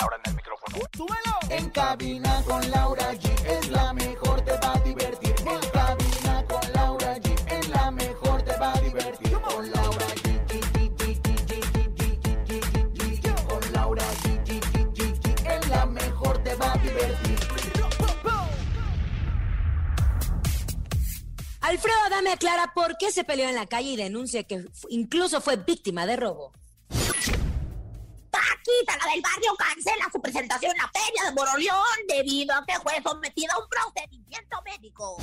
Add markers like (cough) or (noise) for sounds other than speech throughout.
Ahora en el micrófono. ¡Súbelo! En cabina con Laura G es la mejor, te va a divertir. En cabina con Laura G es la mejor, te va a divertir. Con Laura G. Con Laura G. Es la mejor, te va a divertir. Alfredo, dame clara por qué se peleó en la calle y denuncia que incluso fue víctima de robo. Paquita, la del barrio, cancela su presentación en la feria de Moroleón debido a que fue sometida a un procedimiento médico.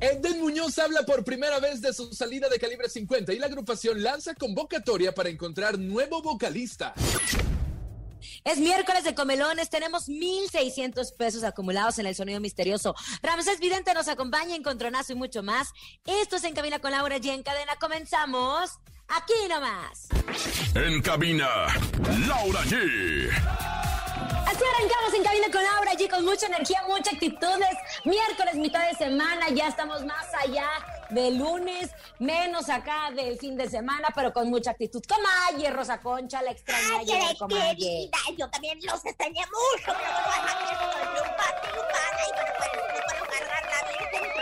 Eden Muñoz habla por primera vez de su salida de calibre 50 y la agrupación lanza convocatoria para encontrar nuevo vocalista. Es miércoles de comelones, tenemos 1,600 pesos acumulados en el sonido misterioso. Ramsés Vidente nos acompaña, Encontronazo y mucho más. Esto es En Cabina con Laura G. En cadena comenzamos aquí nomás. En cabina, Laura G. Así arrancamos en cabina con Laura allí con mucha energía, muchas actitudes. Miércoles, mitad de semana, ya estamos más allá del lunes, menos acá del fin de semana, pero con mucha actitud. Comalle, Rosa Concha, la extraña Ay, ayer, querida, yo también los extrañé mucho, pero bueno,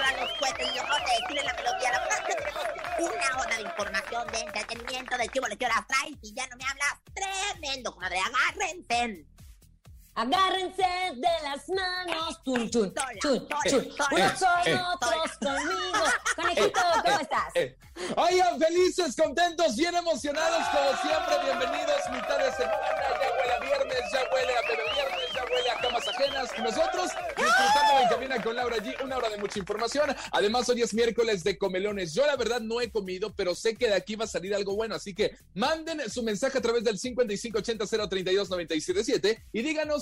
Eduardo Fuentes y yo, José de Chile, la melodía, la frase (laughs) una hora de información, de entretenimiento, de chivo, le quiero las traes y ya no me hablas. Tremendo, comadre, agárrense. Agárrense de las manos, chun, chun, chun, chun. Unos son eh, otros conmigo. Conejito, ¿cómo estás? Eh, Oigan, felices, contentos, bien emocionados, como siempre, bienvenidos, mitad de semana, ya huele a viernes, ya huele a pero viernes, ya huele a camas ajenas, y nosotros disfrutando en Cabina con Laura G, una hora de mucha información, además hoy es miércoles de comelones, yo la verdad no he comido, pero sé que de aquí va a salir algo bueno, así que manden su mensaje a través del 5580-032-977 y díganos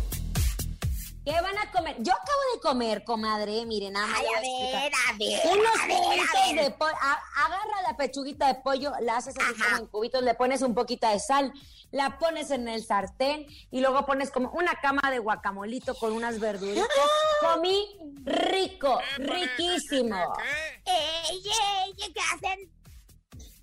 ¿Qué van a comer? Yo acabo de comer, comadre, miren, nada más. Ay, a ver, a ver, Unos a ver, a cubitos ver. de pollo. Agarra la pechuguita de pollo, la haces así Ajá. como en cubitos, le pones un poquito de sal, la pones en el sartén y luego pones como una cama de guacamolito con unas verduritas. Comí rico, riquísimo. Ey, ey, ey, ¿qué hacen?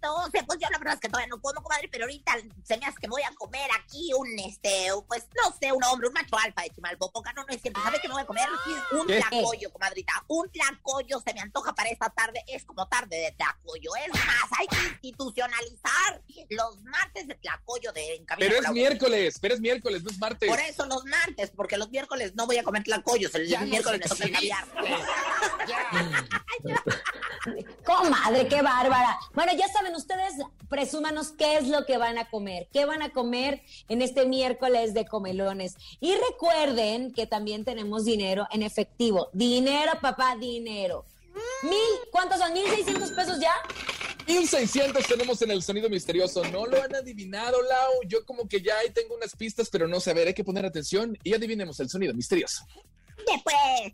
No sé, pues yo la verdad es que todavía no como, comadre, pero ahorita se me hace que voy a comer aquí un, este, pues, no sé, un hombre, un macho alfa de Chimalpopoca, no, no es cierto, ¿sabe qué me voy a comer? Un tlacoyo, comadrita, un tlacoyo se me antoja para esta tarde, es como tarde de tlacoyo, es más, hay que institucionalizar los martes de tlacoyo de en Cabina Pero es miércoles, pero es miércoles, no es martes. Por eso los martes, porque los miércoles no voy a comer tlacoyos, el Ya no miércoles me toca caviar. (laughs) Comadre, qué bárbara. Bueno, ya saben, ustedes presúmanos qué es lo que van a comer, qué van a comer en este miércoles de comelones. Y recuerden que también tenemos dinero en efectivo. Dinero, papá, dinero. Mil, ¿cuántos son? ¿Mil seiscientos pesos ya? 1600 tenemos en el sonido misterioso. No lo han adivinado, Lau. Yo como que ya ahí tengo unas pistas, pero no sé. A ver, hay que poner atención y adivinemos el sonido misterioso. Después,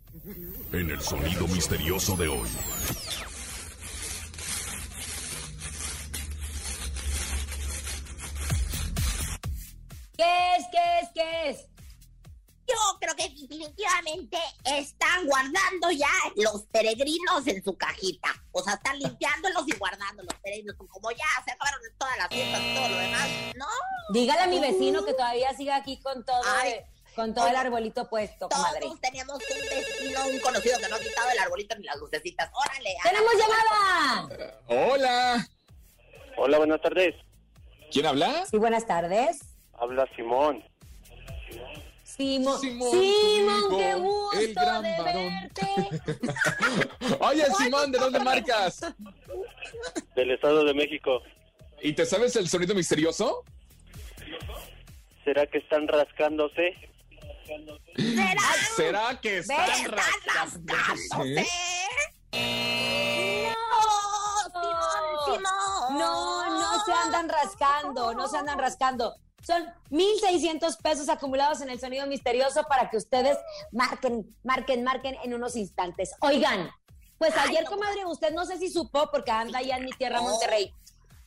En el sonido misterioso de hoy. ¿Qué es, qué es, qué es? Yo creo que definitivamente están guardando ya los peregrinos en su cajita. O sea, están limpiándolos y guardando los peregrinos. Como ya se acabaron todas las fiestas y todo lo demás, ¿no? Dígale a mi vecino que todavía siga aquí con todo, Ay. con todo el arbolito puesto, comadre. Todos tenemos un vecino, un conocido que no ha quitado el arbolito ni las lucecitas. Órale. ¡Tenemos llamada! Hola. Hola, buenas tardes. ¿Quién habla? Sí, buenas tardes. Habla Simón. Simón, Simón, Simón, qué gusto el gran de varón. verte. (laughs) Oye, Simón, ¿de dónde marcas? Del Estado de México. ¿Y te sabes el sonido misterioso? ¿Será que están rascándose? ¿Será? ¿Será que están ¿Están rascándose? No, Simón, Simón. No, no se andan rascando, no se andan rascando. Son 1.600 pesos acumulados en el sonido misterioso para que ustedes marquen, marquen, marquen en unos instantes. Oigan, pues Ay, ayer, comadre, usted no sé si supo, porque anda allá en mi tierra. Monterrey.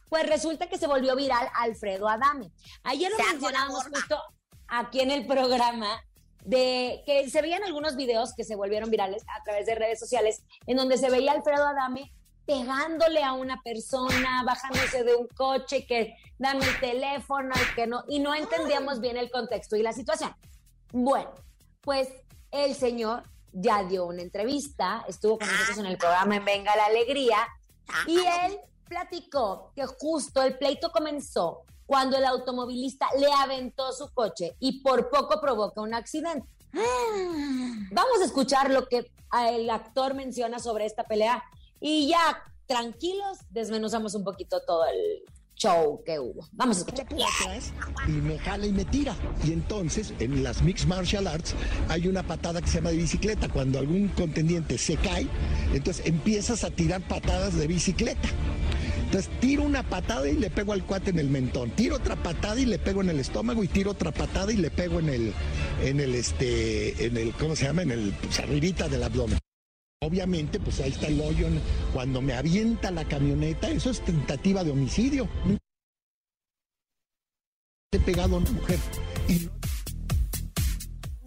Pues resulta que se volvió viral Alfredo Adame. Ayer lo mencionábamos justo aquí en el programa de que se veían algunos videos que se volvieron virales a través de redes sociales en donde se veía Alfredo Adame pegándole a una persona, bajándose de un coche, que dame el teléfono y que no, y no entendíamos bien el contexto y la situación. Bueno, pues el señor ya dio una entrevista, estuvo con nosotros en el programa en Venga la Alegría, y él platicó que justo el pleito comenzó cuando el automovilista le aventó su coche y por poco provoca un accidente. Vamos a escuchar lo que el actor menciona sobre esta pelea y ya tranquilos desmenuzamos un poquito todo el show que hubo. Vamos a escuchar. y me jala y me tira. Y entonces, en las Mixed Martial Arts, hay una patada que se llama de bicicleta. Cuando algún contendiente se cae, entonces empiezas a tirar patadas de bicicleta. Entonces tiro una patada y le pego al cuate en el mentón. Tiro otra patada y le pego en el estómago y tiro otra patada y le pego en el, en el, este, en el, ¿cómo se llama? En el, pues, arribita del abdomen. Obviamente, pues ahí está el hoyo. Cuando me avienta la camioneta, eso es tentativa de homicidio. He pegado a una mujer.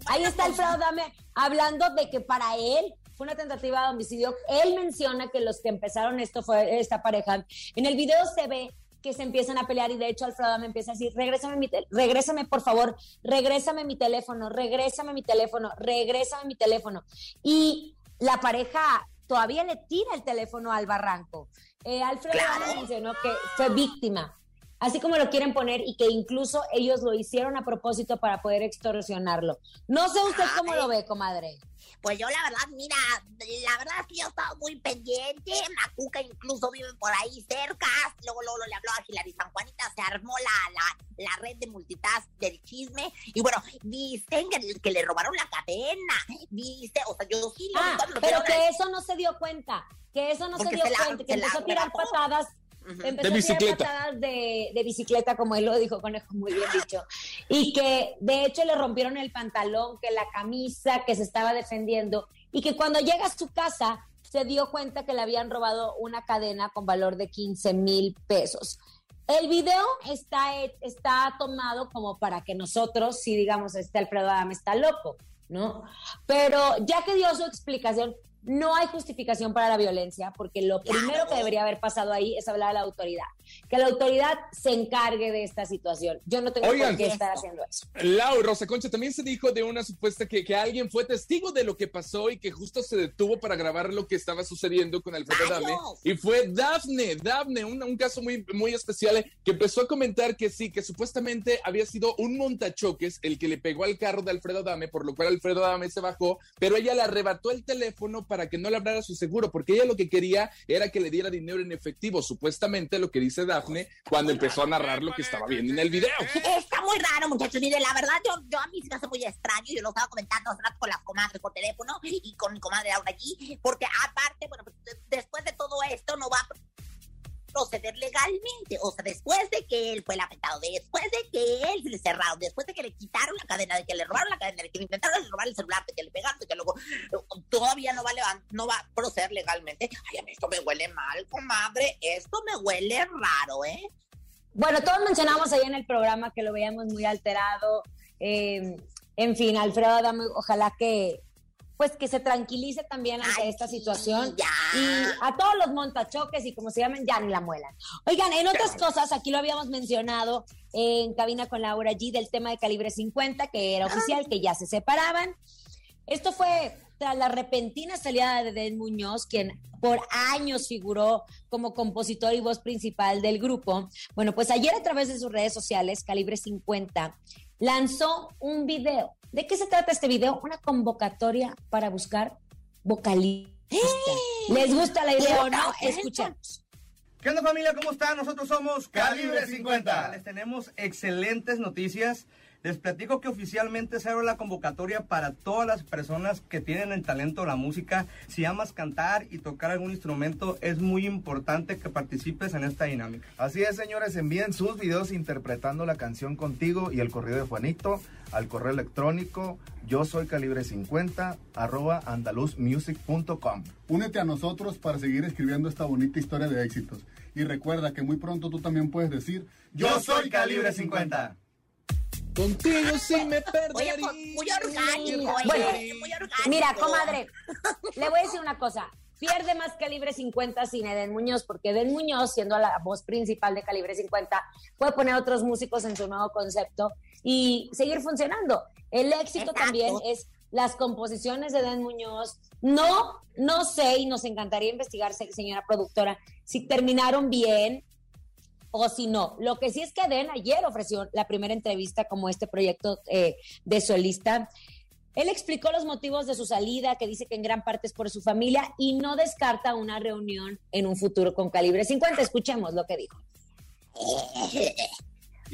Ahí está Alfredo Dame hablando de que para él fue una tentativa de homicidio. Él menciona que los que empezaron esto fue esta pareja. En el video se ve que se empiezan a pelear y de hecho Alfredo Dame empieza a decir, regrésame, mi regrésame por favor, regrésame mi teléfono, regrésame mi teléfono, regrésame mi teléfono. Y la pareja todavía le tira el teléfono al barranco. Eh, Alfredo Dame mencionó que fue víctima, así como lo quieren poner y que incluso ellos lo hicieron a propósito para poder extorsionarlo. No sé usted cómo lo ve, comadre. Pues yo la verdad, mira, la verdad es que yo he estado muy pendiente. Macuca incluso vive por ahí cerca. Luego, luego le habló a Hilary San Juanita, se armó la, la, la red de multitask del chisme. Y bueno, viste que, que le robaron la cadena. Viste, o sea, yo sí lo Ah, pero que eso no se dio cuenta, que eso no se dio se la- cuenta, que empezó a tirar patadas. Empezó De a bicicleta. tirar patadas de, de bicicleta, como él lo dijo, conejo, muy bien dicho, y que de hecho le rompieron el pantalón, que la camisa, que se estaba defendiendo, y que cuando llega a su casa se dio cuenta que le habían robado una cadena con valor de 15 mil pesos. El video está, está tomado como para que nosotros, si digamos, este Alfredo Adame está loco, ¿no? Pero ya que dio su explicación, no hay justificación para la violencia, porque lo primero que debería haber pasado ahí es hablar a la autoridad. Que la autoridad se encargue de esta situación. Yo no tengo Oigan. por qué estar haciendo eso. Lau, Rosa Concha, también se dijo de una supuesta que, que alguien fue testigo de lo que pasó y que justo se detuvo para grabar lo que estaba sucediendo con Alfredo. Dame. Y fue Dafne, Dafne, un, un caso muy, muy especial eh, que empezó a comentar que sí, que supuestamente había sido un montachoques el que le pegó al carro de Alfredo Dame, por lo cual Alfredo Dame se bajó, pero ella le arrebató el teléfono para que no le hablara su seguro, porque ella lo que quería era que le diera dinero en efectivo, supuestamente lo que dice Dafne cuando empezó a narrar lo que estaba viendo en el video. Está muy raro, muchachos. Mire, la verdad, yo, yo a mí se me hace muy extraño. Yo lo estaba comentando hace rato con las comadres por teléfono y con mi comadre Laura allí. Porque aparte, bueno, pues, de- después de todo esto no va a proceder legalmente. O sea, después de que él fue el afectado, después de que él se le cerraron, después de que le quitaron la cadena, de que le robaron la cadena, de que le intentaron robar el celular, de que le pegaron, de que luego eh, todavía no va a no va a proceder legalmente. Ay, a mí esto me huele mal, comadre. Esto me huele raro, ¿eh? Bueno, todos mencionamos ahí en el programa que lo veíamos muy alterado. eh, en fin, Alfredo Adame, ojalá que pues que se tranquilice también ante Ay, esta situación. ya. Y a todos los montachoques y como se llamen, ya ni la muelan. Oigan, en otras cosas, aquí lo habíamos mencionado en cabina con Laura G del tema de calibre 50, que era oficial, que ya se separaban. Esto fue tras la repentina salida de Den Muñoz, quien por años figuró como compositor y voz principal del grupo. Bueno, pues ayer a través de sus redes sociales, Calibre 50 lanzó un video. ¿De qué se trata este video? Una convocatoria para buscar vocalistas. ¿Les gusta la idea o no? Escuchemos. ¿Qué onda familia? ¿Cómo están? Nosotros somos Calibre 50. Les tenemos excelentes noticias. Les platico que oficialmente se abre la convocatoria para todas las personas que tienen el talento de la música. Si amas cantar y tocar algún instrumento, es muy importante que participes en esta dinámica. Así es, señores, envíen sus videos interpretando la canción contigo y el correo de Juanito al correo electrónico yo soy calibre 50 arroba andaluzmusic.com. Únete a nosotros para seguir escribiendo esta bonita historia de éxitos. Y recuerda que muy pronto tú también puedes decir yo soy calibre 50. Contigo sí me perdería. Oye, muy orgánico, Bueno, eh, muy orgánico. Mira, comadre, le voy a decir una cosa. Pierde más calibre 50 sin Eden Muñoz, porque Eden Muñoz, siendo la voz principal de calibre 50, puede poner otros músicos en su nuevo concepto y seguir funcionando. El éxito Exacto. también es las composiciones de Eden Muñoz. No, no sé, y nos encantaría investigar, se- señora productora, si terminaron bien o si no. Lo que sí es que Den ayer ofreció la primera entrevista como este proyecto eh, de solista. Él explicó los motivos de su salida, que dice que en gran parte es por su familia y no descarta una reunión en un futuro con Calibre 50. Escuchemos lo que dijo.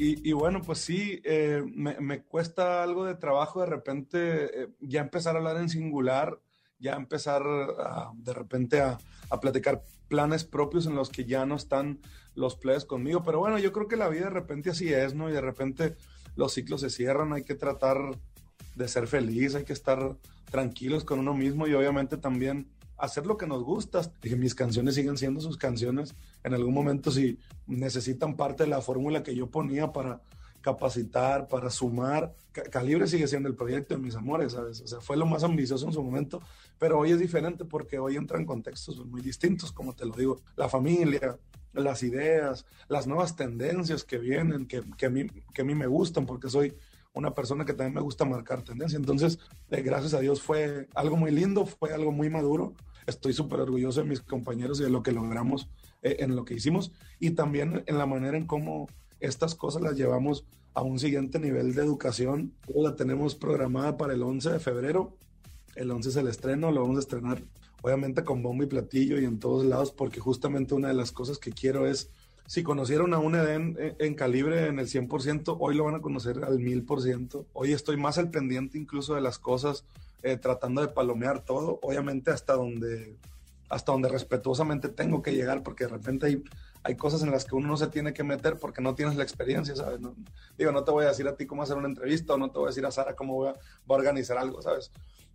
Y, bueno, pues sí, eh, me, cuesta algo de trabajo de repente eh, ya empezar a hablar en singular, ya empezar de repente a platicar planes propios en los que ya no están los players conmigo. Pero bueno, yo creo que la vida de repente así es, ¿no? Y de repente los ciclos se cierran, hay que tratar de ser feliz, hay que estar tranquilos con uno mismo y obviamente también hacer lo que nos gusta. Dije, mis canciones siguen siendo sus canciones. En algún momento si necesitan parte de la fórmula que yo ponía para capacitar, para sumar, Ca- Calibre sigue siendo el proyecto de mis amores, ¿sabes? O sea, fue lo más ambicioso en su momento, pero hoy es diferente porque hoy entra en contextos muy distintos, como te lo digo, la familia, las ideas, las nuevas tendencias que vienen, que, que, a, mí, que a mí me gustan, porque soy una persona que también me gusta marcar tendencia. Entonces, eh, gracias a Dios fue algo muy lindo, fue algo muy maduro. Estoy súper orgulloso de mis compañeros y de lo que logramos eh, en lo que hicimos y también en la manera en cómo estas cosas las llevamos a un siguiente nivel de educación. La tenemos programada para el 11 de febrero. El 11 es el estreno, lo vamos a estrenar obviamente con bombo y platillo y en todos lados, porque justamente una de las cosas que quiero es, si conocieron a un Eden en, en calibre en el 100%, hoy lo van a conocer al 1000%. Hoy estoy más al pendiente incluso de las cosas, eh, tratando de palomear todo, obviamente hasta donde, hasta donde respetuosamente tengo que llegar, porque de repente hay, hay cosas en las que uno no se tiene que meter porque no tienes la experiencia, ¿sabes? No- digo, no te voy a decir a ti cómo hacer una entrevista o no te voy a decir a Sara cómo voy a, voy a organizar algo, ¿sabes?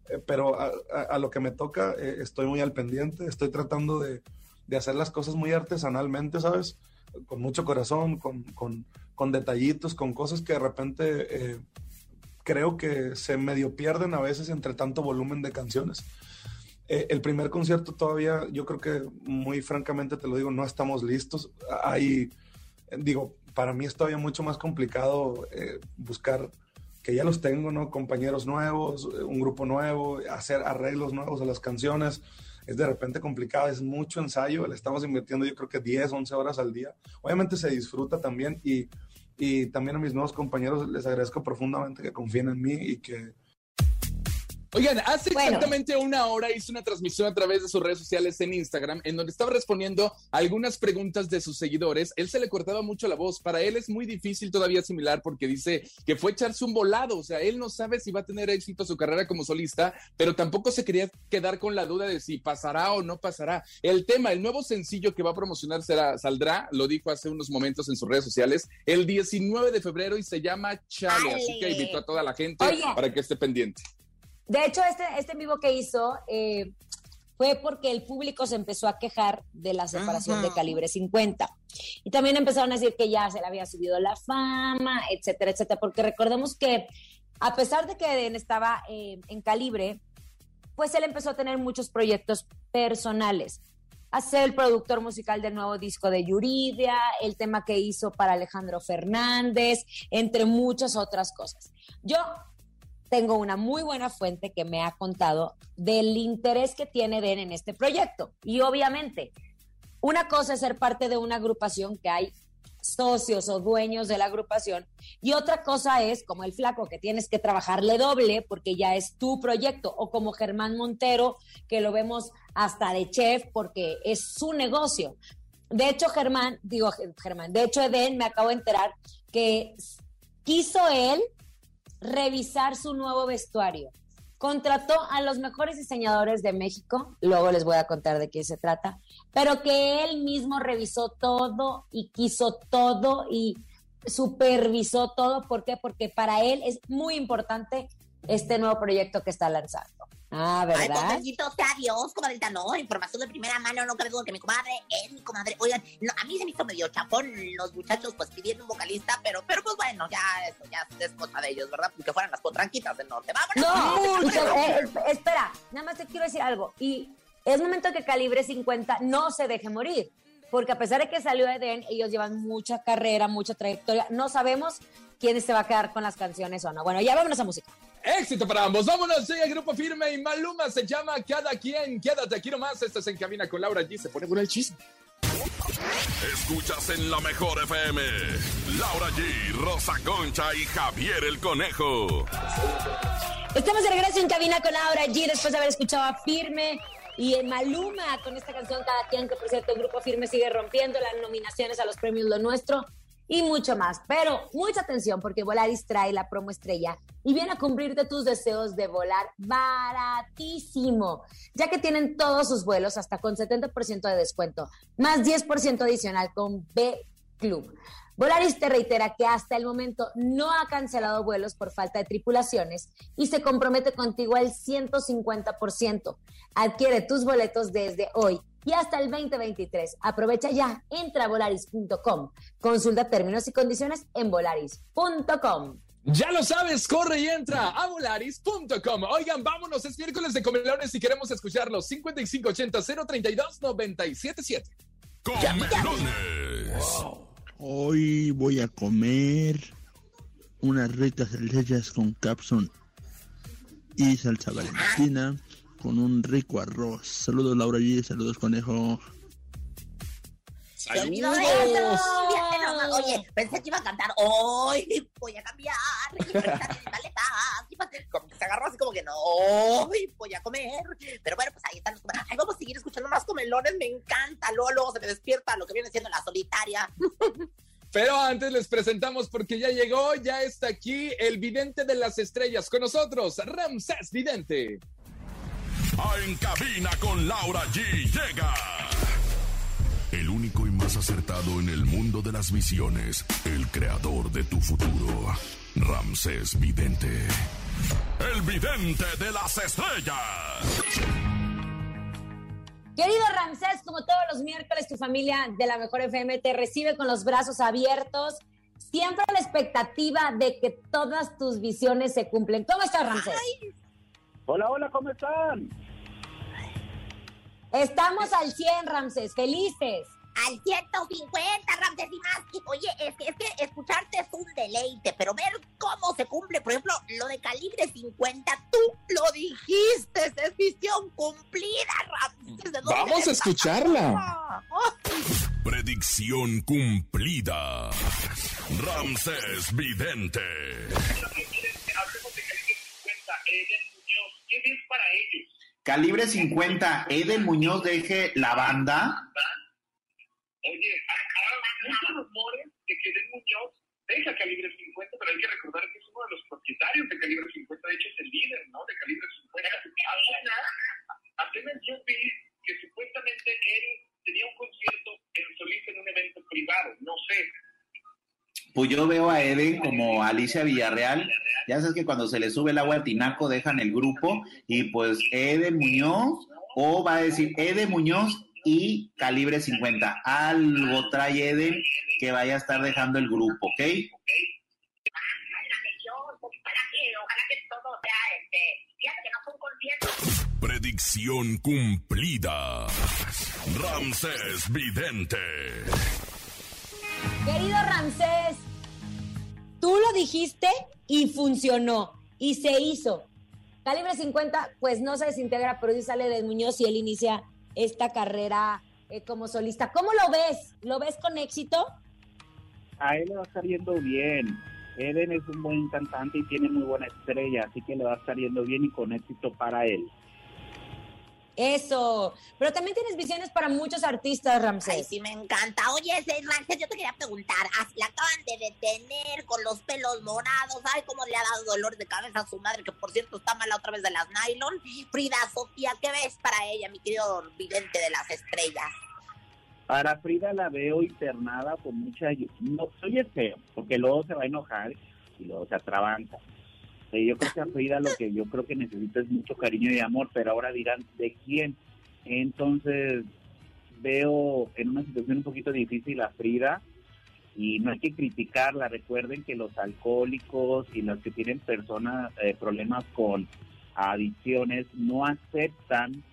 Eh, pero a, a- a lo que me toca, eh, estoy muy al pendiente, estoy tratando de, de hacer las cosas muy artesanalmente, ¿sabes? Con mucho corazón, con, con, con detallitos, con cosas que de repente eh, creo que se medio pierden a veces entre tanto volumen de canciones. Eh, el primer concierto todavía, yo creo que muy francamente te lo digo, no estamos listos. Hay, digo, para mí es todavía mucho más complicado eh, buscar que ya los tengo, ¿no? Compañeros nuevos, un grupo nuevo, hacer arreglos nuevos a las canciones. Es de repente complicado, es mucho ensayo, le estamos invirtiendo yo creo que 10, 11 horas al día. Obviamente se disfruta también y, y también a mis nuevos compañeros les agradezco profundamente que confíen en mí y que, Oigan, hace Bueno. exactamente una hora hizo una transmisión a través de sus redes sociales en Instagram, en donde estaba respondiendo algunas preguntas de sus seguidores. Él se le cortaba mucho la voz. Para él es muy difícil todavía asimilar porque dice que fue echarse un volado. O sea, él no sabe si va a tener éxito su carrera como solista, pero tampoco se quería quedar con la duda de si pasará o no pasará. El tema, el nuevo sencillo que va a promocionar será, saldrá, lo dijo hace unos momentos en sus redes sociales, el 19 de febrero y se llama Chale. Así que Ale. invitó a toda la gente Oye. para que esté pendiente. De hecho, este, este en vivo que hizo eh, fue porque el público se empezó a quejar de la separación Ajá. de calibre 50. Y también empezaron a decir que ya se le había subido la fama, etcétera, etcétera. Porque recordemos que a pesar de que Eden estaba eh, en calibre, pues él empezó a tener muchos proyectos personales. A ser el productor musical del nuevo disco de Yuridia, el tema que hizo para Alejandro Fernández, entre muchas otras cosas. Yo tengo una muy buena fuente que me ha contado del interés que tiene Den en este proyecto. Y obviamente, una cosa es ser parte de una agrupación que hay socios o dueños de la agrupación y otra cosa es como el flaco que tienes que trabajarle doble porque ya es tu proyecto o como Germán Montero que lo vemos hasta de chef porque es su negocio. De hecho, Germán, digo Germán, de hecho Eden me acabo de enterar que quiso él revisar su nuevo vestuario. Contrató a los mejores diseñadores de México, luego les voy a contar de qué se trata, pero que él mismo revisó todo y quiso todo y supervisó todo. ¿Por qué? Porque para él es muy importante este nuevo proyecto que está lanzando. Ah, Ay, pues ¿verdad? bendito sea Dios, comadrita, no, información de primera mano, no cabe duda que mi comadre es mi comadre. Oigan, no, a mí se me hizo medio chapón los muchachos pues pidiendo un vocalista, pero, pero pues bueno, ya eso ya es cosa de ellos, ¿verdad? Que fueran las potranquitas del norte. ¡Vámonos! No, eh, espera, nada más te quiero decir algo. Y es momento que Calibre 50 no se deje morir. Porque a pesar de que salió Eden, ellos llevan mucha carrera, mucha trayectoria. No sabemos quién se va a quedar con las canciones o no. Bueno, ya vámonos a música. Éxito para ambos. Vámonos, llega el grupo firme y Maluma se llama Cada quien. Quédate aquí nomás. Esto se encamina con Laura G. Se pone con el chisme. Escuchas en la mejor FM. Laura G, Rosa Concha y Javier el Conejo. Estamos de regreso en cabina con Laura G después de haber escuchado a Firme y en Maluma con esta canción Cada quien, que por cierto el grupo Firme sigue rompiendo las nominaciones a los premios Lo Nuestro y mucho más. Pero mucha atención porque Volaris trae la promo estrella y viene a cumplirte tus deseos de volar baratísimo, ya que tienen todos sus vuelos hasta con 70% de descuento, más 10% adicional con B Club. Volaris te reitera que hasta el momento no ha cancelado vuelos por falta de tripulaciones y se compromete contigo al 150%. Adquiere tus boletos desde hoy y hasta el 2023. Aprovecha ya, entra a volaris.com. Consulta términos y condiciones en volaris.com. Ya lo sabes, corre y entra a volaris.com. Oigan, vámonos, es miércoles de comelones y queremos escucharlos. 5580-032-977. Comelones. Hoy voy a comer unas ricas salchichas con capsun y salsa valentina con un rico arroz. Saludos Laura G, saludos conejo. Olvidó nomás. Oye, pensé que iba a cantar. Hoy voy a cambiar. Y. Y pues, como que se agarró así como que no. Hoy voy a comer. Pero bueno, pues ahí están los comelones. Ay, vamos a seguir escuchando más comelones. Me encanta. Luego se me despierta lo que viene siendo la solitaria. Pero antes les presentamos porque ya llegó, ya está aquí el vidente de las estrellas con nosotros, Ramsés Vidente. A En cabina con Laura G llega. El único y más acertado en el mundo de las visiones, el creador de tu futuro, Ramsés Vidente. El vidente de las estrellas. Querido Ramsés, como todos los miércoles, tu familia de la Mejor FM te recibe con los brazos abiertos, siempre a la expectativa de que todas tus visiones se cumplen. ¿Cómo estás, Ramsés? Hola, hola, ¿cómo están? Estamos al 100, Ramsés, felices. Al 150, Ramses y más. Oye, es que, es que escucharte es un deleite, pero ver cómo se cumple, por ejemplo, lo de calibre 50, tú lo dijiste, es visión cumplida, Ramses. ¿de Vamos a escucharla. Predicción cumplida. Ramsés Vidente. ¿Qué ves para ellos? Calibre 50, Eden Muñoz deje la banda. Oye, hay muchos rumores de que Den Muñoz deja Calibre 50, pero hay que recordar que es uno de los propietarios de Calibre 50, de hecho es el líder, ¿no? De Calibre 50. Apenas, apenas yo vi que supuestamente él tenía un concierto en solista en un evento privado, no sé. Pues yo veo a Eden como Alicia Villarreal. Ya sabes que cuando se le sube el agua al tinaco dejan el grupo y pues Eden Muñoz o va a decir Eden Muñoz y Calibre 50. Algo trae Eden que vaya a estar dejando el grupo, ¿ok? Predicción cumplida. Ramsés Vidente. Querido Ramsés, tú lo dijiste y funcionó y se hizo. Calibre 50, pues no se desintegra, pero sí sale de Muñoz y él inicia esta carrera eh, como solista. ¿Cómo lo ves? ¿Lo ves con éxito? A él le va yendo bien. Eden es un buen cantante y tiene muy buena estrella, así que le va yendo bien y con éxito para él. Eso. Pero también tienes visiones para muchos artistas, Ramsés. Ay, sí, me encanta. Oye, Ramsés, yo te quería preguntar. ah, La acaban de detener con los pelos morados. ¿Sabe cómo le ha dado dolor de cabeza a su madre? Que por cierto está mala otra vez de las nylon. Frida Sofía, ¿qué ves para ella, mi querido vidente de las estrellas? Para Frida la veo internada con mucha... No, oye feo, porque luego se va a enojar y luego se atrabanca. Eh, Yo creo que a Frida lo que yo creo que necesita es mucho cariño y amor, pero ahora dirán, ¿de quién? Entonces veo en una situación un poquito difícil a Frida y no hay que criticarla. Recuerden que los alcohólicos y los que tienen personas, eh, problemas con adicciones, no aceptan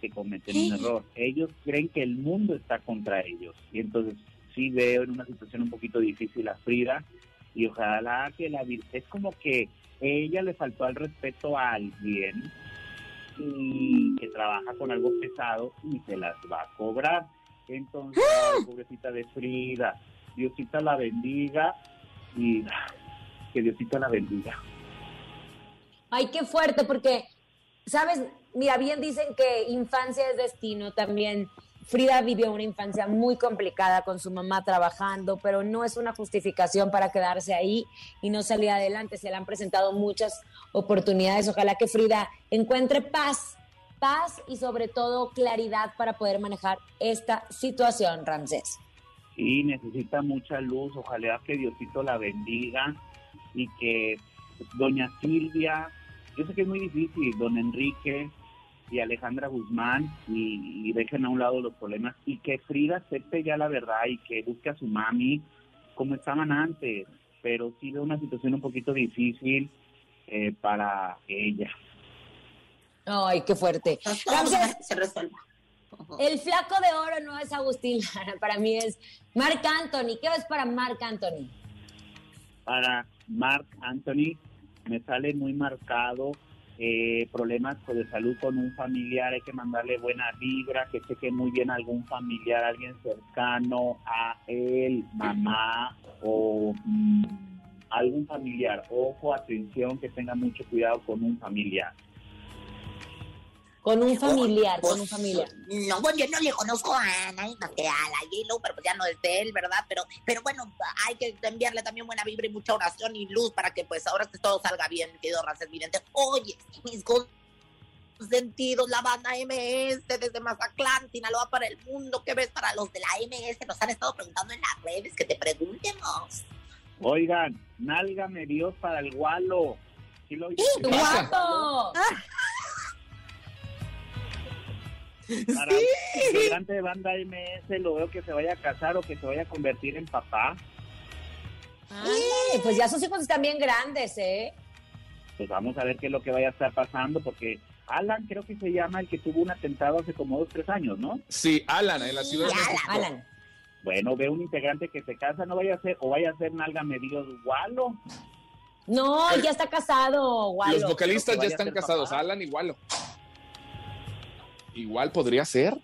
que cometen un error. Ellos creen que el mundo está contra ellos. Y entonces sí veo en una situación un poquito difícil a Frida y ojalá que la es como que ella le faltó al respeto a alguien y que trabaja con algo pesado y se las va a cobrar. Entonces, ay, pobrecita de Frida, Diosita la bendiga y que Diosita la bendiga. Ay, qué fuerte, porque, ¿sabes? Mira, bien dicen que infancia es destino también. Frida vivió una infancia muy complicada con su mamá trabajando, pero no es una justificación para quedarse ahí y no salir adelante. Se le han presentado muchas oportunidades. Ojalá que Frida encuentre paz, paz y sobre todo claridad para poder manejar esta situación, Ramsés. y necesita mucha luz. Ojalá que Diosito la bendiga y que doña Silvia, yo sé que es muy difícil, don Enrique y Alejandra Guzmán y, y dejen a un lado los problemas y que Frida acepte ya la verdad y que busque a su mami como estaban antes, pero sí veo una situación un poquito difícil eh, para ella. Ay, qué fuerte. Se resuelva. El flaco de oro no es Agustín Lara, para mí es Marc Anthony. ¿Qué ves para Marc Anthony? para Mark Anthony me sale muy marcado eh, problemas de salud con un familiar, hay que mandarle buena vibra, que cheque muy bien a algún familiar, alguien cercano a él, mamá o mm, algún familiar. Ojo, atención, que tenga mucho cuidado con un familiar. Con un familiar, Pues, con un familiar. No, bueno, yo no le conozco a nadie más que a la J-Lo, pero pues ya no es de él, ¿verdad? Pero, pero bueno, hay que enviarle también buena vibra y mucha oración y luz para que pues ahora que todo salga bien, querido Rancés Vidente. Oye, mis sentidos, la banda MS desde Mazatlán, Sinaloa para el mundo, ¿qué ves para los de la MS? Nos han estado preguntando en las redes, que te preguntemos. Oigan, nálgame Dios para el gualo. ¿Sí lo oyen? ¡Qué guapo! Para el integrante de banda MS lo veo que se vaya a casar o que se vaya a convertir en papá. Ay, pues ya sus hijos están bien grandes, ¿eh? Pues vamos a ver qué es lo que vaya a estar pasando porque Alan creo que se llama el que tuvo un atentado hace como dos, tres años, ¿no? Sí, Alan, en la ciudad de México. Alan. Bueno, ve un integrante que se casa, no vaya a ser, o vaya a ser nalga Dios gualo. No, ya está casado, Gualo. Los vocalistas ya están casados. papá. Alan igual. Igual podría ser.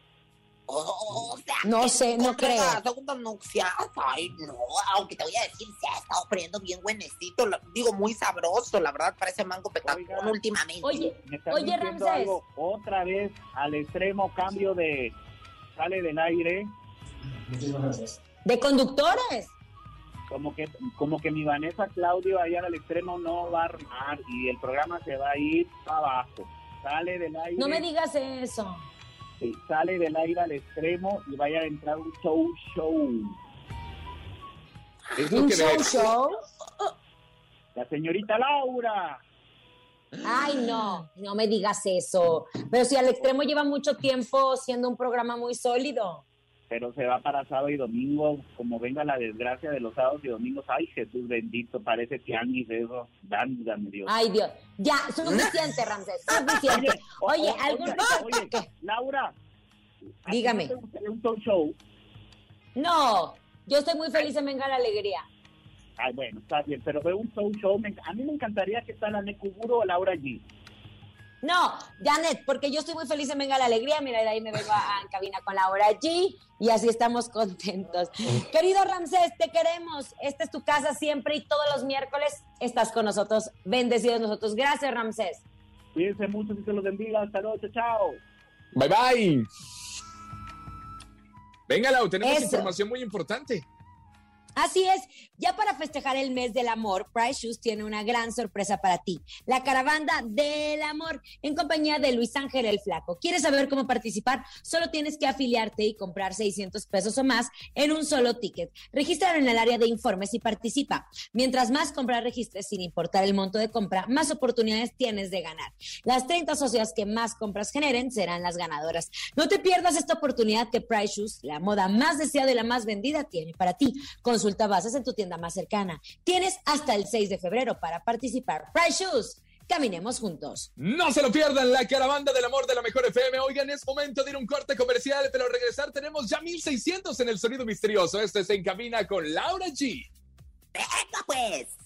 O sea, No sé, no creo. la segunda nupcial, ay, no, aunque te voy a decir, se ha estado poniendo bien buenecito, lo- digo, muy sabroso, la verdad, parece mango petacón últimamente. Oye, Me están Oye, Ramsés. algo otra vez al extremo cambio de sale del aire, De conductores. como que como que mi Vanessa Claudio allá al extremo no va a armar y el programa se va a ir para abajo. Sale del aire. No me digas eso. Sí, sale del aire al extremo y vaya a entrar un show show. Es lo ¿Un que show show? La señorita Laura. Ay, no, no me digas eso. Pero si al extremo lleva mucho tiempo siendo un programa muy sólido. Pero se va para sábado y domingo, como venga la desgracia de los sábados y domingos. Ay, Jesús bendito, parece tianguis eso. Dándame Dios. Ay, Dios. Ya, suficiente, Ramsés, suficiente. Oye, algún... oye, oye, Laura. ¿a ti Dígame. no un talk show? No, yo estoy muy feliz en Venga la Alegría. Ay, bueno, está bien, pero veo un talk show. me- a mí me encantaría que está la o Laura G. No, Janet, porque yo estoy muy feliz en Venga la Alegría. Mira, de ahí me vengo a, a cabina con Laura G y así estamos contentos. Querido Ramsés, te queremos. Esta es tu casa siempre y todos los miércoles estás con nosotros. Bendecidos nosotros. Gracias, Ramsés. Cuídense mucho, que se los bendiga. Hasta luego, chao, chao. Bye bye. Venga, Lau, tenemos Eso. información muy importante. Así es, ya para festejar el mes del amor, Price Shoes tiene una gran sorpresa para ti. La caravana del amor en compañía de Luis Ángel el Flaco. ¿Quieres saber cómo participar? Solo tienes que afiliarte y comprar 600 pesos o más en un solo ticket. Regístralo en el área de informes y participa. Mientras más compras registres sin importar el monto de compra, más oportunidades tienes de ganar. Las 30 socias que más compras generen serán las ganadoras. No te pierdas esta oportunidad que Price Shoes, la moda más deseada y la más vendida, tiene para ti. Consulta bases en tu tienda más cercana. Tienes hasta el 6 de febrero para participar. Price Shoes, caminemos juntos. No se lo pierdan, la caravana del amor de la mejor FM. Oigan, es momento de ir a un corte comercial, pero al regresar tenemos ya 1600 en el sonido misterioso. Este es En Cabina con Laura G. Venga, pues.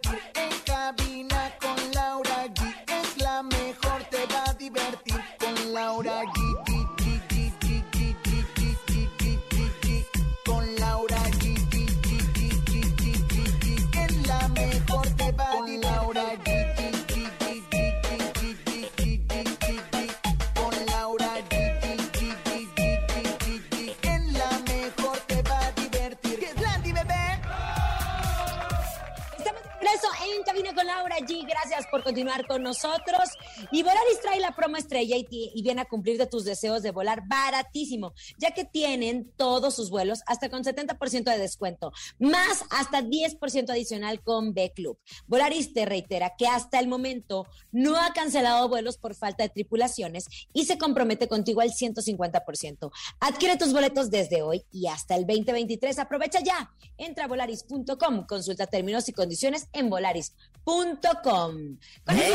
Gracias por continuar con nosotros. Y Volaris trae la promo estrella y, viene a cumplir de tus deseos de volar baratísimo, ya que tienen todos sus vuelos hasta con 70% de descuento, más hasta 10% adicional con B Club. Volaris te reitera que hasta el momento no ha cancelado vuelos por falta de tripulaciones y se compromete contigo al 150%. Adquiere tus boletos desde hoy y hasta el 2023. Aprovecha ya. Entra a volaris.com, consulta términos y condiciones en volaris.com. Con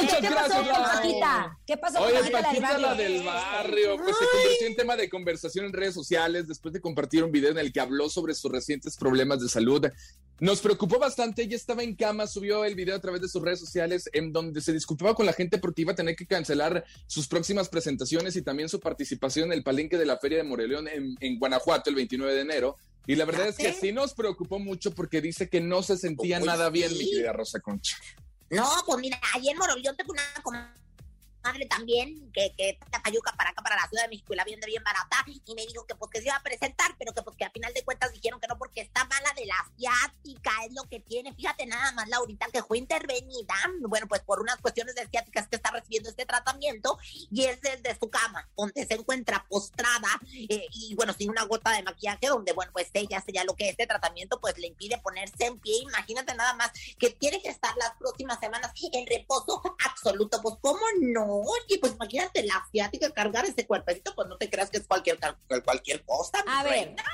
Muchas ¿Qué pasó gracias, con Lau. Paquita? ¿Qué pasó Oye, con Paquita, Paquita, la barrio? del barrio, pues se convirtió en tema de conversación en redes sociales después de compartir un video en el que habló sobre sus recientes problemas de salud. Nos preocupó bastante, ella estaba en cama, subió el video a través de sus redes sociales en donde se disculpaba con la gente porque iba a tener que cancelar sus próximas presentaciones y también su participación en el palenque de la Feria de Moreleón en, en Guanajuato el 29 de enero. Y la verdad es que sí nos preocupó mucho porque dice que no se sentía Uy, nada bien, sí. mi querida Rosa Concha. No, pues mira, ayer en Moroleón tengo una comadre también que, que la payuca para acá, para la Ciudad de México y la vende bien barata y me dijo que pues que se iba a presentar, pero que pues que a final de cuentas dijeron que no porque está mala de la asiática, es lo que tiene. Fíjate nada más, Laurita, que fue intervenida, bueno, pues por unas cuestiones de asiáticas que está recibiendo este tratamiento y es desde su cama, donde se encuentra postrada eh, y bueno, sin una gota de maquillaje, donde bueno, pues ella sería lo que este tratamiento pues le impide ponerse en pie. Imagínate nada más que tiene que estar las próximas semanas en reposo absoluto. Pues, ¿cómo no? Oye, pues imagínate la asiática cargar ese cuerpecito, pues no te creas que es cualquier, cualquier cosa. mi A ver, reina.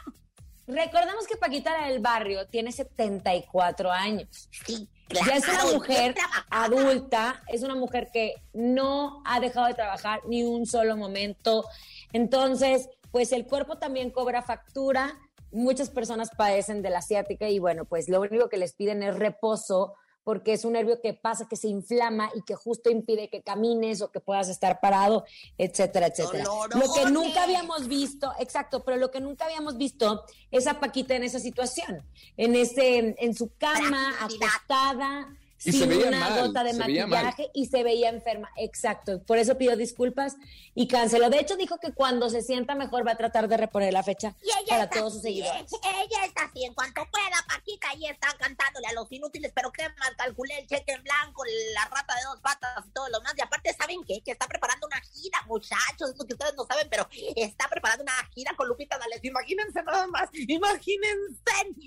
recordemos que Paquita del barrio tiene 74 años. Sí, ya es una claro, mujer adulta, es una mujer que no ha dejado de trabajar ni un solo momento. Entonces, pues el cuerpo también cobra factura. Muchas personas padecen de la asiática y bueno, pues lo único que les piden es reposo porque es un nervio que pasa, que se inflama y que justo impide que camines o que puedas estar parado, etcétera, etcétera. Lo que nunca habíamos visto, exacto, pero lo que nunca habíamos visto es a Paquita en esa situación, en ese, en su cama, acostada, Y se sin veía una mal, gota de maquillaje y se veía enferma. Exacto. Por eso pidió disculpas y canceló. De hecho, dijo que cuando se sienta mejor va a tratar de reponer la fecha Y ella para todos sus seguidores. Ella está así, en cuanto pueda, Paquita, ahí está cantándole a los inútiles, pero qué mal calculé el cheque en blanco, la rata de dos patas y todo lo más. Y aparte, ¿saben qué? Que está preparando una gira, muchachos, es lo que ustedes no saben, pero está preparando una gira con Lupita D'Alessio. Imagínense nada más, imagínense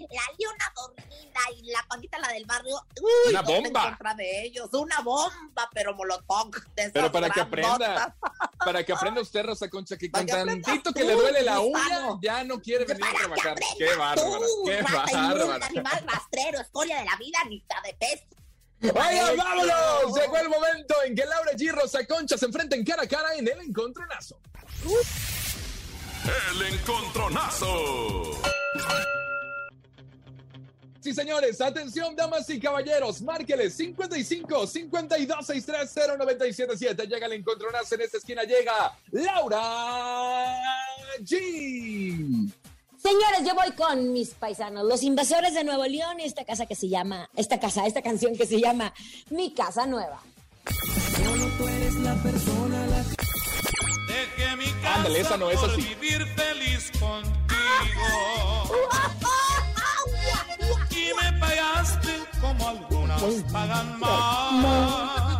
la Leona dormida y la Paquita, la del barrio. Uy, Una en contra de ellos, una bomba, pero molotov. de esas Pero para que aprenda, para que (laughs) aprenda usted, Rosa Concha, que con tantito que le duele la uña, ya no quiere venir a Para que trabajar. Qué bárbara, qué bárbara. animal rastrero, escoria de la vida, mitad de pez. Oigan, vámonos. Llegó el momento en que Laura G y Rosa Concha se enfrenten cara a cara en el encontronazo. El encontronazo. Sí, señores, atención, damas y caballeros, márqueles 55 52 630 977. Llega el encontronazo en esta esquina, llega Laura G. Señores, yo voy con mis paisanos, los invasores de Nuevo León, y esta casa que se llama, esta casa, esta canción que se llama Mi Casa Nueva. Solo tú eres la persona la que... Dejé mi casa Ándale, esa no es así. vivir feliz contigo. (laughs) Y me pagaste como algunas pagan más.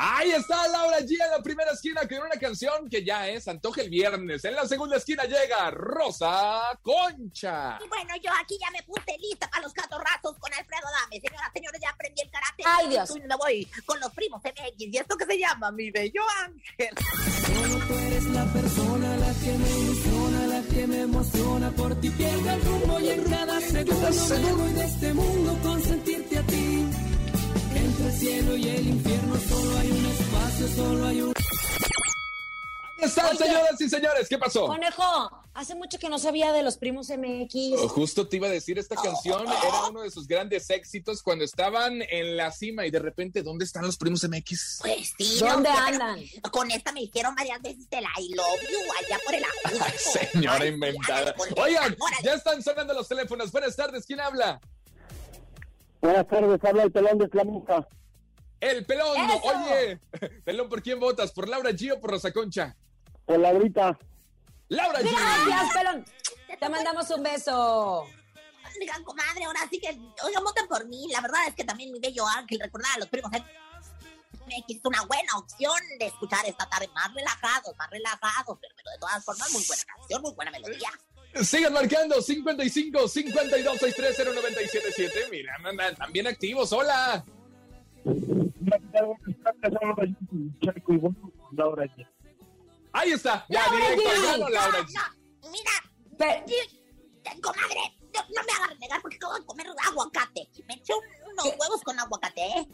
Ahí está Laura G en la primera esquina con una canción que ya es Antoja el viernes. En la segunda esquina llega Rosa Concha. Y bueno, yo aquí ya me puse lista para los catorrazos con Alfredo Dame. Señoras, señores, ya aprendí el karate. Ay, Dios. Y me voy con los primos MX. ¿Y esto que se llama? Mi bello ángel. Solo tú eres la persona la que me ilusiona, la que me emociona. Por ti pierdo el rumbo y en cada segundo me voy de este mundo con sentirte a ti. El cielo y el infierno solo hay un espacio, solo hay un... Ahí están, Oye. señoras y señores. ¿Qué pasó? Conejo, hace mucho que no sabía de los primos MX. Oh, Justo te iba a decir, esta canción era uno de sus grandes éxitos cuando estaban en la cima y de repente, ¿dónde están los primos MX? Pues sí. ¿Dónde no, andan? Con esta me hicieron varias veces el I love you allá por el Ajusco. Señora inventada. Oigan, ya están sonando los teléfonos. Buenas tardes, ¿quién habla? Buenas tardes, habla el pelón de Flamuca. El pelón. ¡Eso! Oye, (laughs) pelón, ¿por quién votas? ¿Por Laura G o por Rosa Concha? Por la grita. Laura G. Gracias, pelón. Te mandamos un beso. Oigan, comadre, ahora sí que, oigan, voten por mí. La verdad es que también mi bello ángel, recordar a los primos MX es una buena opción de escuchar esta tarde más relajados, más relajados, pero, pero de todas formas, muy buena canción, muy buena melodía. Sigan marcando 55 52 630 977. Mira, andan también activos. Hola. Ahí está. Ya, Laura directo. Al grano, Laura No, mira, Pe- eh, comadre, no, no me hagas negar porque acabo de comer aguacate. Me eché un- unos huevos con aguacate, ¿eh?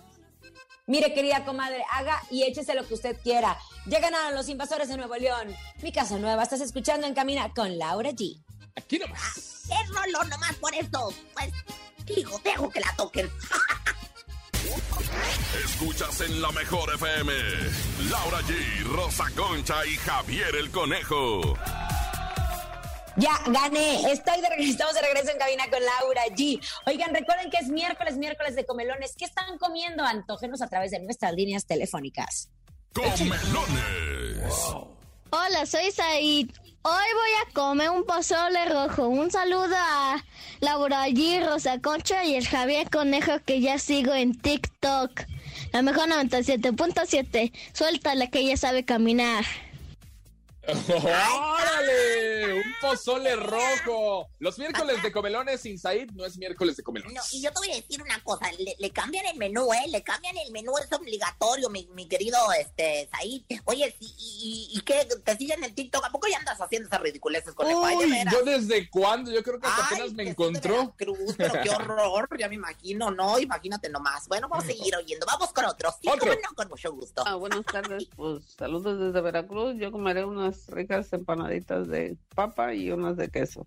Mire, querida comadre, haga y échese lo que usted quiera. Ya ganaron los invasores de Nuevo León. Mi casa nueva, estás escuchando en Camina con Laura G. Aquí nomás. Es rolo nomás por esto. Pues, digo, dejo que la toquen. (laughs) Escuchas en la mejor FM. Laura G, Rosa Concha y Javier el Conejo. Ya gané. Estoy de regreso, estamos de regreso en cabina con Laura G. Oigan, recuerden que es miércoles, miércoles de comelones. ¿Qué están comiendo? Antógenos a través de nuestras líneas telefónicas. Comelones. Hola, soy Said. Hoy voy a comer un pozole rojo. Un saludo a Laura G, Rosa Concha y el Javier Conejo que ya sigo en TikTok. La mejor 97.7. Suéltale que ella sabe caminar. ¡Órale! (laughs) Un pozole rojo. Los miércoles de comelones sin Said no es miércoles de comelones. No, y yo te voy a decir una cosa, le, le cambian el menú, ¿eh? Le cambian el menú, es obligatorio, mi, mi querido este, Said. Oye, sí, y, y, y qué? ¿Te siguen en TikTok? ¿A poco ya andas haciendo esas ridiculeces con el Uy, Vaya, yo desde cuándo, yo creo que hasta Ay, apenas me encontró. Cruz, pero qué horror, ya me imagino, ¿no? Imagínate nomás. Bueno, vamos a seguir oyendo, vamos con otros. Sí, Otro. cómo no, con mucho gusto. Ah, buenas tardes, pues saludos desde Veracruz. Yo comeré unas ricas empanaditas de papa y unas de queso.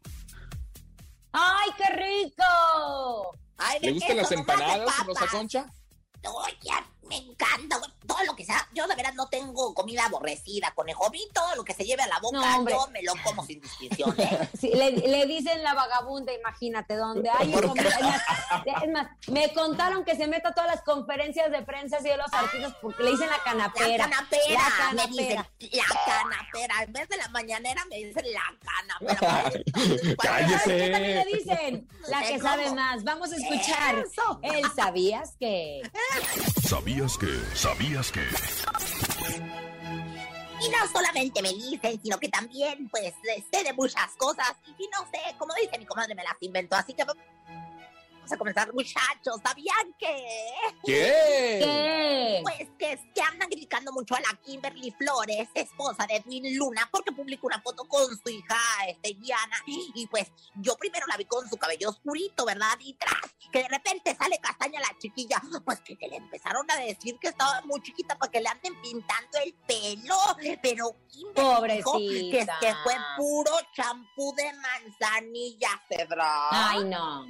¡Ay, qué rico! Ay, ¿Le gustan las empanadas. Rosa Concha? Oye, me encanta, güey, todo lo que sea. Yo de verdad no tengo comida aborrecida, conejo. A mí todo lo que se lleve a la boca, No, yo me lo como sin distinción. ¿eh? (laughs) Sí, le, le dicen la vagabunda, imagínate, donde hay ¿Por comida. Es más, es más, me contaron que se mete a todas las conferencias de prensa así de los artistas porque le dicen la canapera. La canapera, La me dicen, canapera. la canapera. En vez de la mañanera me dicen la canapera. (laughs) ¡Cállese! ¿Qué también le dicen? La que ¿Cómo? sabe más. Vamos a escuchar. Eso. El sabías que. (laughs) ¿Sabías que? ¿Sabías que? Y no solamente me dicen, sino que también, pues, sé de muchas cosas. Y no sé, como dice mi comadre, me las inventó. Así que vamos a comenzar, muchachos. ¿Sabían que? ¿Qué? ¿Qué? Pues que, es que andan criticando mucho a la Kimberly Flores, esposa de Edwin Luna, porque publicó una foto con su hija, este, Diana. Y pues yo primero la vi con su cabello oscurito, ¿verdad? Y tras, que de repente sale castaña la chiquilla. Pues que, que le empezaron a decir que estaba muy chiquita para que le anden pintando el pelo. Pero Kimberly dijo que, que fue puro champú de manzanilla cedra. Ay, no.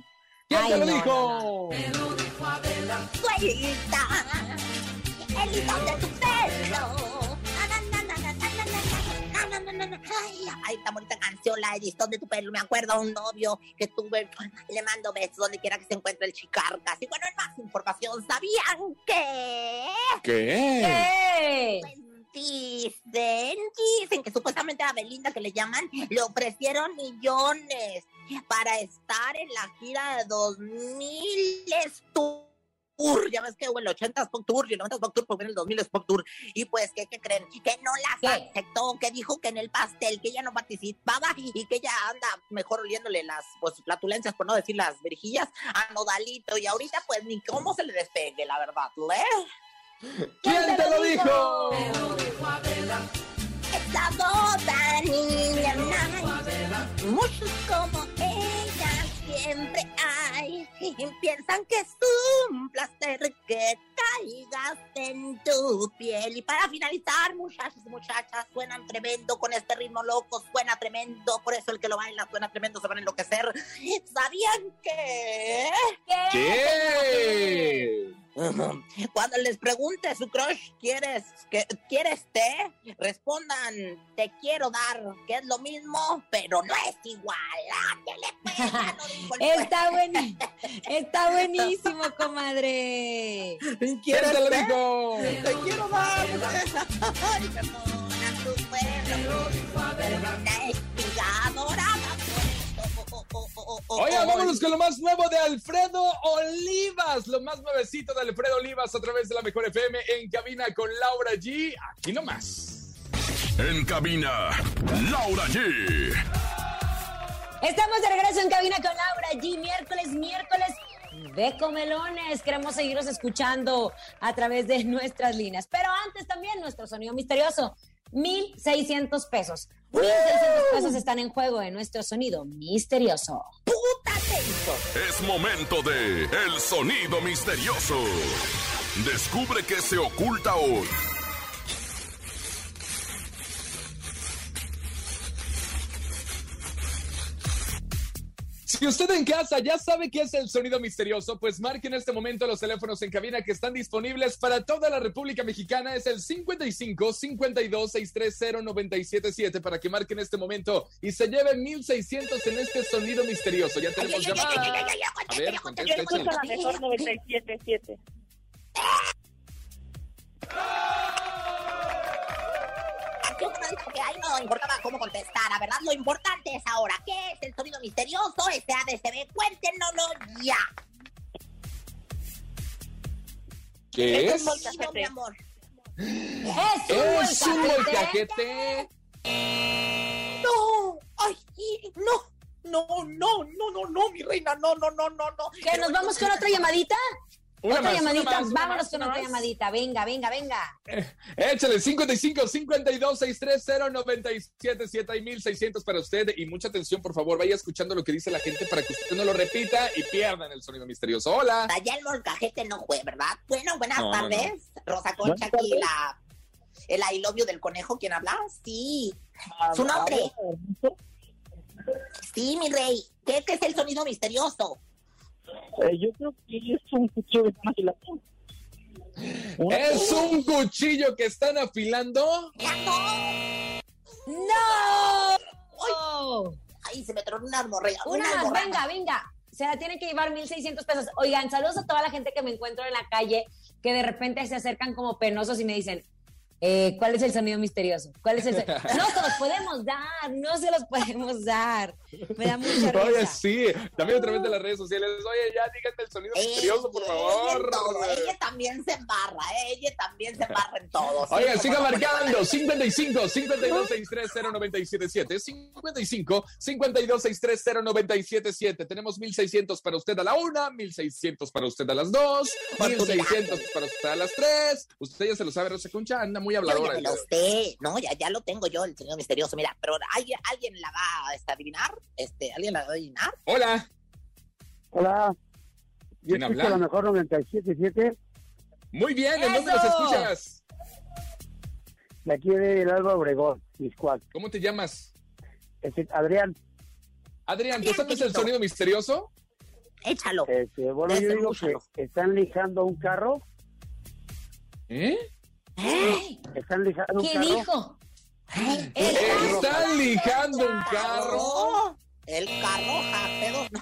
¿Quién Ay, te lo no, dijo? Suelita el hilo de tu pelo. Na, ay, tan bonita canción, la de de tu pelo. Me acuerdo a un novio que tuve, le mando besos donde quiera que se encuentre el chicarcas. Y bueno, en más información, ¿sabían que? ¿Qué? Pues dicen, dicen que supuestamente a Belinda que le llaman, le ofrecieron millones para estar en la gira de 2000 Tour. Ya ves que hubo el 80 Pop Tour y el 90 Pop Tour, pues viene el 2000 Pop Tour. Y pues, ¿qué, qué creen? Que no las aceptó, que dijo que en el pastel, que ella no participaba y que ella anda mejor oliéndole las pues, flatulencias, por no decir las verjillas, a Nodalito. Y ahorita, pues, ni cómo se le despegue, la verdad, ¿eh? ¿Quién te lo dijo? Esta boda, niña, muchos como ella siempre hay y piensan que es un placer que caigas en tu piel. Y para finalizar, muchachos y muchachas, suenan tremendo con este ritmo loco, suena tremendo, por eso el que lo baila suena tremendo, se van a enloquecer. ¿Sabían que? ¿Qué? (laughs) Cuando les pregunte su crush, ¿quieres, que, ¿quieres té? Respondan, te quiero dar, que es lo mismo, pero no es igual. Pues, el (laughs) Está, bueni- está buenísimo, comadre. ¿Quién ¿Quieres te lo dijo? Te quiero dar. Ay, perdona tu pueblo, Oiga, vámonos con lo más nuevo de Alfredo Olivas, lo más nuevecito de Alfredo Olivas a través de la Mejor FM en cabina con Laura G. Aquí nomás. En cabina, Laura G. Estamos de regreso en cabina con Laura G. Miércoles, miércoles de comelones. Queremos seguirnos escuchando a través de nuestras líneas. Pero antes también nuestro sonido misterioso. 1,600 pesos. 1,600 pesos están en juego en nuestro sonido misterioso. Es momento de El Sonido Misterioso. Descubre qué se oculta hoy. Si usted en casa ya sabe qué es el sonido misterioso, pues marque en este momento los teléfonos en cabina que están disponibles para toda la República Mexicana. Es el 55 52 630 977 para que marque en este momento y se lleve 1600 en este sonido misterioso. Ya tenemos llamada. A ver, contesta, Yo la mejor 97.7. Que ahí no importaba cómo contestar, la verdad. Lo importante es ahora. ¿Qué es el sonido misterioso? Este ADCB, cuéntenoslo ya. ¿Qué Es es? un molcajete, mi amor. Es un molcajete. No, ay, no, no, no, no, no, no, mi reina, no, no, no, no, no. ¿Qué, ¿Nos vamos con otra llamadita? Una otra más, una llamadita, más, una vámonos más, con otra llamadita. Venga, venga, venga. Échale 55 52 630 977 Hay 1600 para usted. Y mucha atención, por favor. Vaya escuchando lo que dice la gente para que usted no lo repita y pierdan el sonido misterioso. Hola. Allá el molcajete no fue, ¿verdad? Bueno, buenas No, no, no. tardes. Rosa Concha aquí, la, el I love you del conejo, ¿quién habla? Sí. Ah, Su nombre. Sí, mi rey. ¿Qué, qué es el sonido misterioso? Eh, yo creo que es un cuchillo de afilación. (laughs) ¿Es un cuchillo que están afilando? ¡No! Ay, se me tronó una almorrea. Una más, venga, venga. Se la tienen que llevar 1,600 pesos. Oigan, saludos a toda la gente que me encuentro en la calle, que de repente se acercan como penosos y me dicen, eh, ¿cuál es el sonido misterioso? ¿Cuál es el sonido? (laughs) No se los podemos dar, no se los podemos dar. Me da mucha Oye, sí. También a través de las redes sociales. Oye, ya díganme el sonido misterioso, por favor. ella también se embarra, ella también se embarra en todo. Oiga, Sí, siga como- marcando 55 52 630 977 55 52 630 977 Tenemos 1600 para usted a la una, 1600 para usted a las dos, 1600 para usted a las tres. Usted ya se lo sabe, Rosa Concha, anda muy Yo ya habladora. lo sé, no, ya, ya lo tengo yo, el sonido misterioso. Mira, pero ¿alguien, ¿alguien la va este, a adivinar? Este, ¿Alguien la va a adivinar? Hola. Hola. Yo ¿Quién escucho habla? la mejor 97.7 Muy bien, ¿en dónde nos escuchas? de aquí del Alba Obregón, Miscuac. ¿Cómo te llamas? Este, Adrián. Adrián, ¿tú sabes el sonido misterioso? Échalo. Este, bueno, yo digo que están lijando un carro. ¿Eh? Están lijando un ¿Qué carro. dijo? Están lijando un carro. El carro Jafedo. (laughs)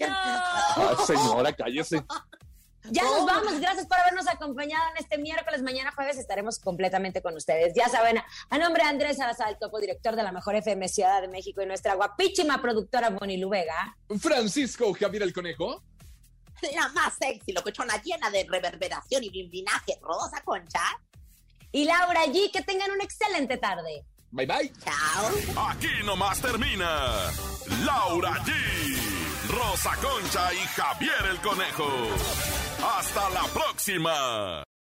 Ah, señora, cállese. Ya nos vamos, gracias por habernos acompañado en este miércoles. Mañana jueves estaremos completamente con ustedes. Ya saben, a nombre de Andrés Salazar, el topo director de la mejor FM Ciudad de México y nuestra guapísima productora Bonilu Vega. Francisco Javier el Conejo. La más sexy, locochona llena de reverberación y bimbinaje, Rosa Concha. Y Laura G, que tengan una excelente tarde. Bye bye. Chao. Aquí nomás termina Laura G, Rosa Concha y Javier el Conejo. Hasta la próxima.